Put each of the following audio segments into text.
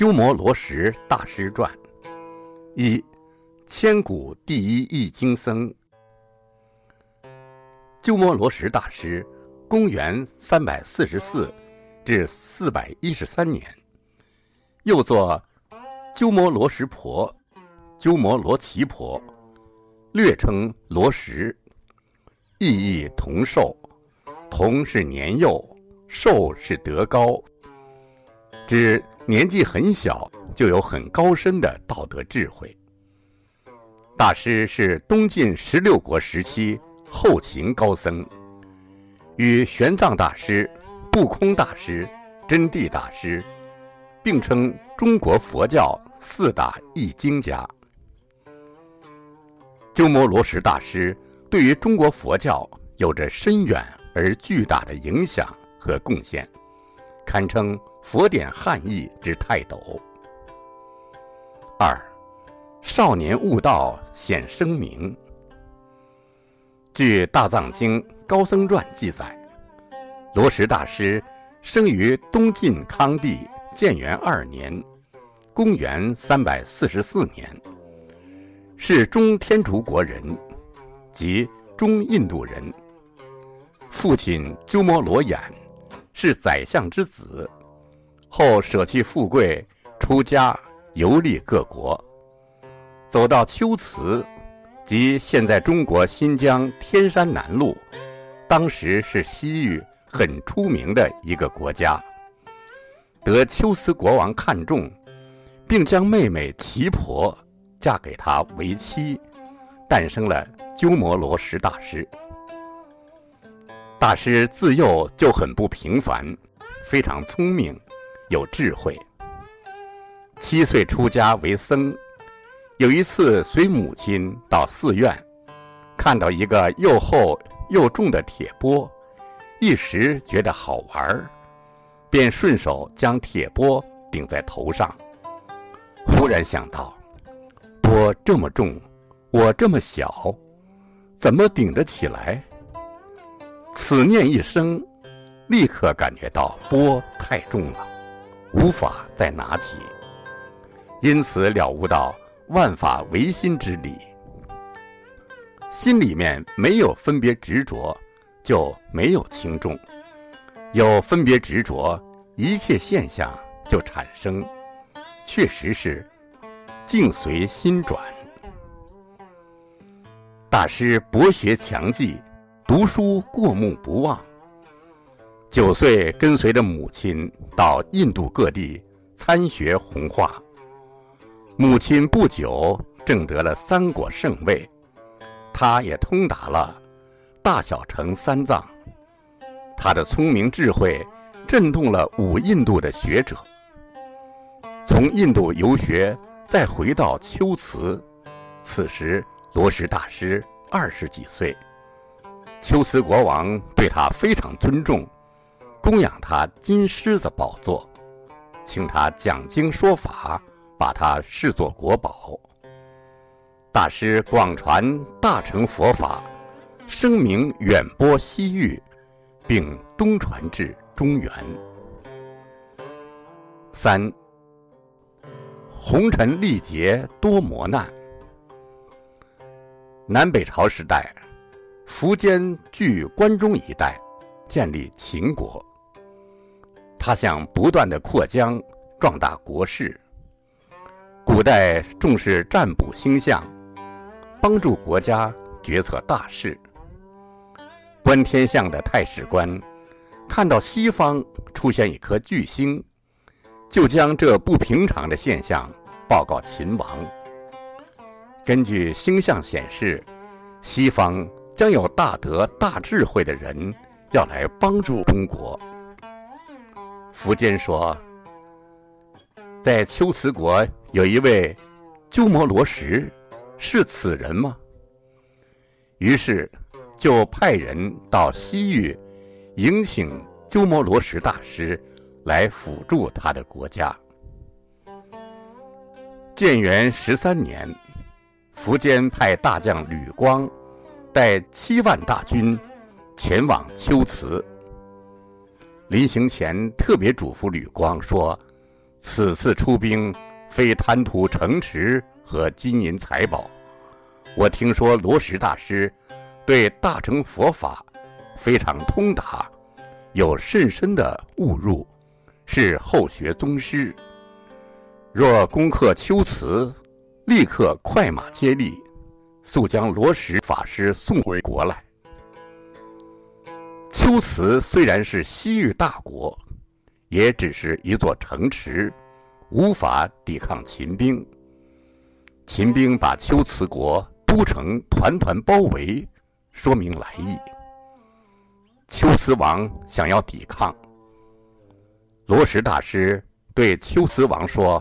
鸠摩罗什大师传》一，千古第一译经僧。鸠摩罗什大师，公元三百四十四至四百一十三年，又作鸠摩罗什婆、鸠摩罗奇婆，略称罗什，意义同寿，同是年幼，寿是德高，指年纪很小就有很高深的道德智慧。大师是东晋十六国时期。后秦高僧，与玄奘大师、不空大师、真谛大师并称中国佛教四大译经家。鸠摩罗什大师对于中国佛教有着深远而巨大的影响和贡献，堪称佛典汉译之泰斗。二，少年悟道显声名。据《大藏经·高僧传》记载，罗什大师生于东晋康帝建元二年（公元344年），是中天竺国人，即中印度人。父亲鸠摩罗衍是宰相之子，后舍弃富贵，出家游历各国，走到龟兹。即现在中国新疆天山南路，当时是西域很出名的一个国家。得龟兹国王看中，并将妹妹奇婆嫁给他为妻，诞生了鸠摩罗什大师。大师自幼就很不平凡，非常聪明，有智慧。七岁出家为僧。有一次，随母亲到寺院，看到一个又厚又重的铁钵，一时觉得好玩，便顺手将铁钵顶在头上。忽然想到，钵这么重，我这么小，怎么顶得起来？此念一生，立刻感觉到钵太重了，无法再拿起，因此了悟到。万法唯心之理，心里面没有分别执着，就没有轻重；有分别执着，一切现象就产生。确实是境随心转。大师博学强记，读书过目不忘。九岁跟随着母亲到印度各地参学弘化。母亲不久证得了三果圣位，他也通达了大小乘三藏。他的聪明智慧震动了五印度的学者。从印度游学，再回到龟兹，此时罗什大师二十几岁。龟兹国王对他非常尊重，供养他金狮子宝座，请他讲经说法。把它视作国宝。大师广传大乘佛法，声名远播西域，并东传至中原。三，红尘历劫多磨难。南北朝时代，苻坚据关中一带建立秦国，他想不断的扩疆，壮大国势。古代重视占卜星象，帮助国家决策大事。观天象的太史官看到西方出现一颗巨星，就将这不平常的现象报告秦王。根据星象显示，西方将有大德大智慧的人要来帮助中国。苻坚说。在龟兹国有一位鸠摩罗什，是此人吗？于是就派人到西域迎请鸠摩罗什大师来辅助他的国家。建元十三年，苻坚派大将吕光带七万大军前往龟兹。临行前特别嘱咐吕光说。此次出兵，非贪图城池和金银财宝。我听说罗什大师对大乘佛法非常通达，有甚深的悟入，是后学宗师。若攻克秋瓷，立刻快马接力，速将罗什法师送回国来。秋瓷虽然是西域大国，也只是一座城池，无法抵抗秦兵。秦兵把秋瓷国都城团团包围，说明来意。秋瓷王想要抵抗，罗什大师对秋瓷王说：“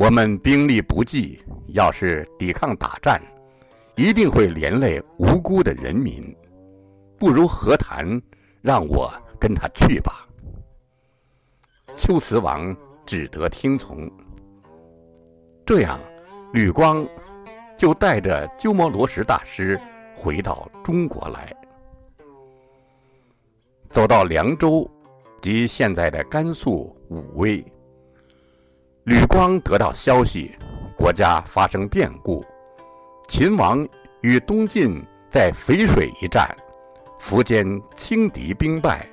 我们兵力不济，要是抵抗打战，一定会连累无辜的人民。”不如和谈，让我跟他去吧。秋瓷王只得听从。这样，吕光就带着鸠摩罗什大师回到中国来。走到凉州，即现在的甘肃武威，吕光得到消息，国家发生变故，秦王与东晋在淝水一战。苻坚轻敌兵败，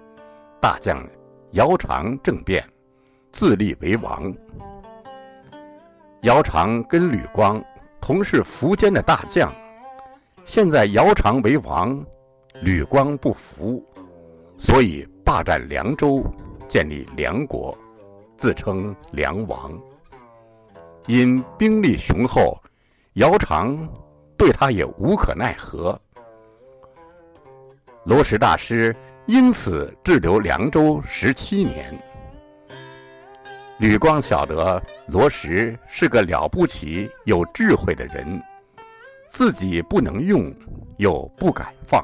大将姚苌政变，自立为王。姚苌跟吕光同是苻坚的大将，现在姚苌为王，吕光不服，所以霸占凉州，建立凉国，自称凉王。因兵力雄厚，姚苌对他也无可奈何。罗什大师因此滞留凉州十七年。吕光晓得罗什是个了不起、有智慧的人，自己不能用，又不敢放，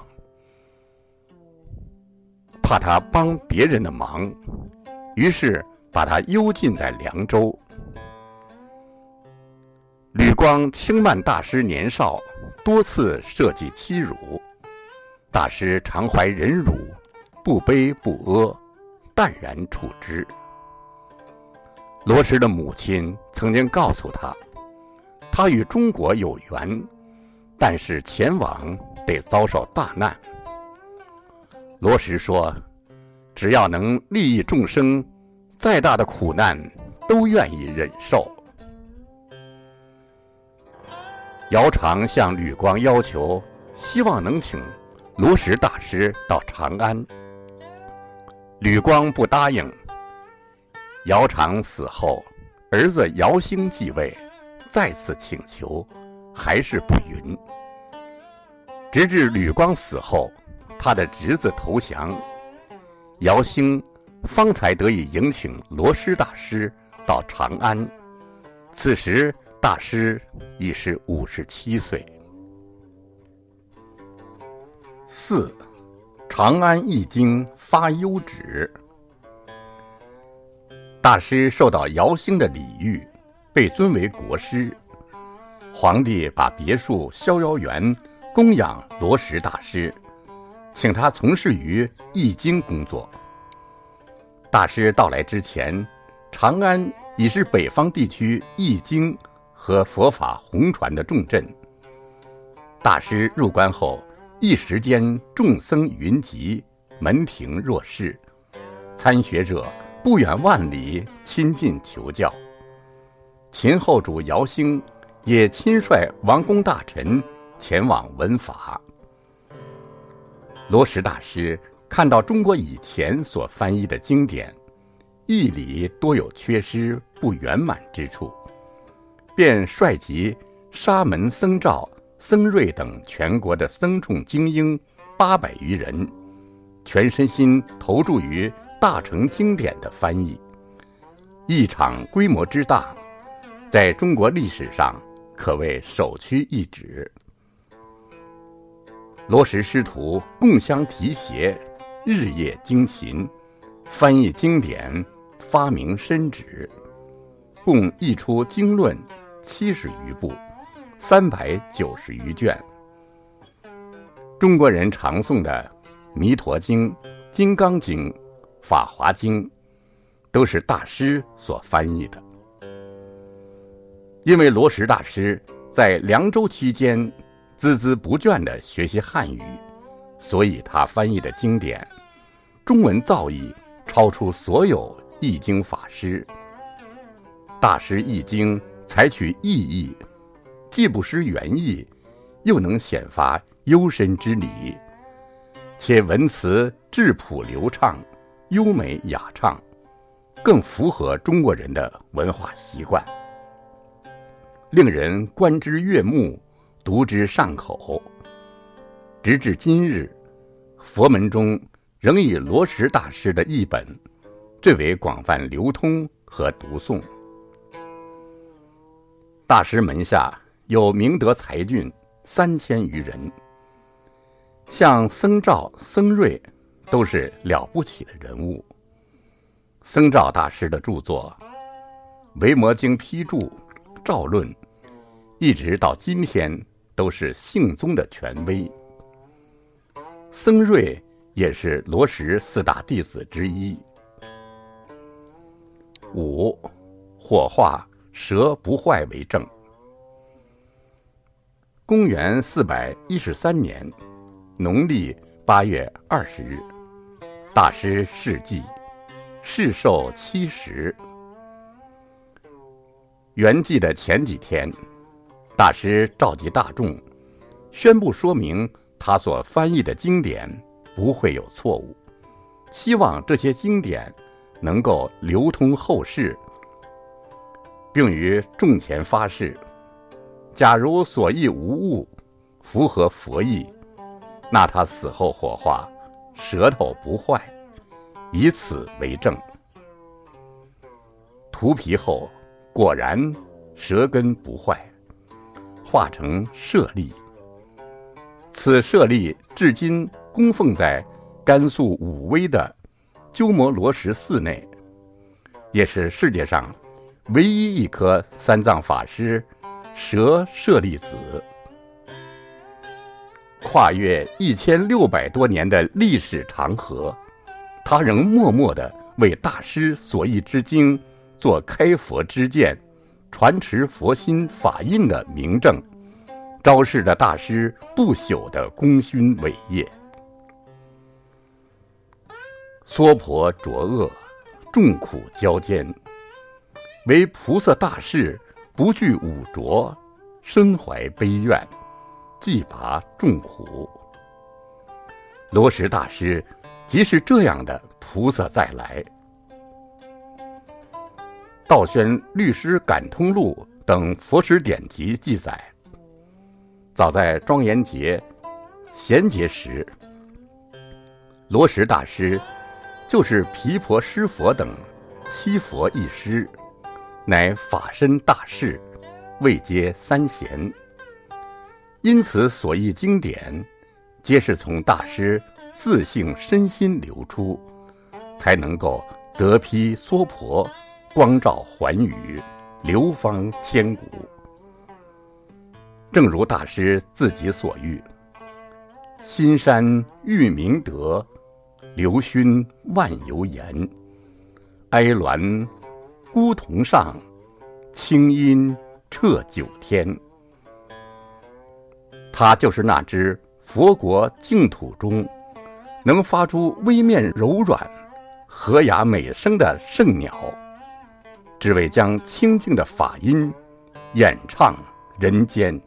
怕他帮别人的忙，于是把他幽禁在凉州。光轻慢大师年少，多次设计欺辱。大师常怀忍辱，不卑不阿，淡然处之。罗什的母亲曾经告诉他，他与中国有缘，但是前往得遭受大难。罗什说：“只要能利益众生，再大的苦难都愿意忍受。”姚常向吕光要求，希望能请。罗什大师到长安，吕光不答应。姚常死后，儿子姚兴继位，再次请求，还是不允。直至吕光死后，他的侄子投降，姚兴方才得以迎请罗什大师到长安。此时大师已是五十七岁。四，长安易经发幽旨。大师受到姚兴的礼遇，被尊为国师。皇帝把别墅逍遥园供养罗什大师，请他从事于易经工作。大师到来之前，长安已是北方地区易经和佛法弘传的重镇。大师入关后。一时间，众僧云集，门庭若市，参学者不远万里亲近求教。秦后主姚兴也亲率王公大臣前往闻法。罗什大师看到中国以前所翻译的经典，义理多有缺失不圆满之处，便率集沙门僧兆。僧瑞等全国的僧众精英八百余人，全身心投注于大乘经典的翻译，一场规模之大，在中国历史上可谓首屈一指。罗什师徒共相提携，日夜精勤，翻译经典，发明深旨，共译出经论七十余部。三百九十余卷，中国人常诵的《弥陀经》《金刚经》《法华经》，都是大师所翻译的。因为罗什大师在凉州期间孜孜不倦地学习汉语，所以他翻译的经典中文造诣超出所有译经法师。大师译经采取意译，既不失原意，又能显发幽深之理，且文辞质朴流畅、优美雅畅，更符合中国人的文化习惯。令人观之悦目，读之上口。直至今日，佛门中仍以罗什大师的译本最为广泛流通和读诵。大师门下有明德才俊三千余人，像僧肇、僧瑞都是了不起的人物。僧肇大师的著作《维摩经批注》《肇论》。一直到今天都是姓宗的权威。僧瑞也是罗什四大弟子之一。五，火化蛇不坏为证。公元四百一十三年，农历八月二十日，大师逝祭，逝寿七十。圆寂的前几天。大师召集大众，宣布说明他所翻译的经典不会有错误，希望这些经典能够流通后世，并于众前发誓：假如所译无误，符合佛意，那他死后火化，舌头不坏，以此为证。涂皮后，果然舌根不坏。化成舍利，此舍利至今供奉在甘肃武威的鸠摩罗什寺内，也是世界上唯一一颗三藏法师舍舍利子。跨越一千六百多年的历史长河，他仍默默地为大师所译之经做开佛之见。传持佛心法印的明证，昭示着大师不朽的功勋伟业。娑婆浊恶，众苦交煎，为菩萨大士不惧五浊，身怀悲愿，济拔众苦。罗什大师即是这样的菩萨再来。道宣律师感通录等佛史典籍记载，早在庄严节、贤节时，罗什大师就是毗婆施佛等七佛一师，乃法身大士，位阶三贤。因此所译经典，皆是从大师自性身心流出，才能够择批娑婆。光照寰宇，流芳千古。正如大师自己所喻：“心山遇明德，流熏万由言。哀鸾孤桐上，清音彻九天。”他就是那只佛国净土中能发出微面柔软、和雅美声的圣鸟。只为将清净的法音演唱人间。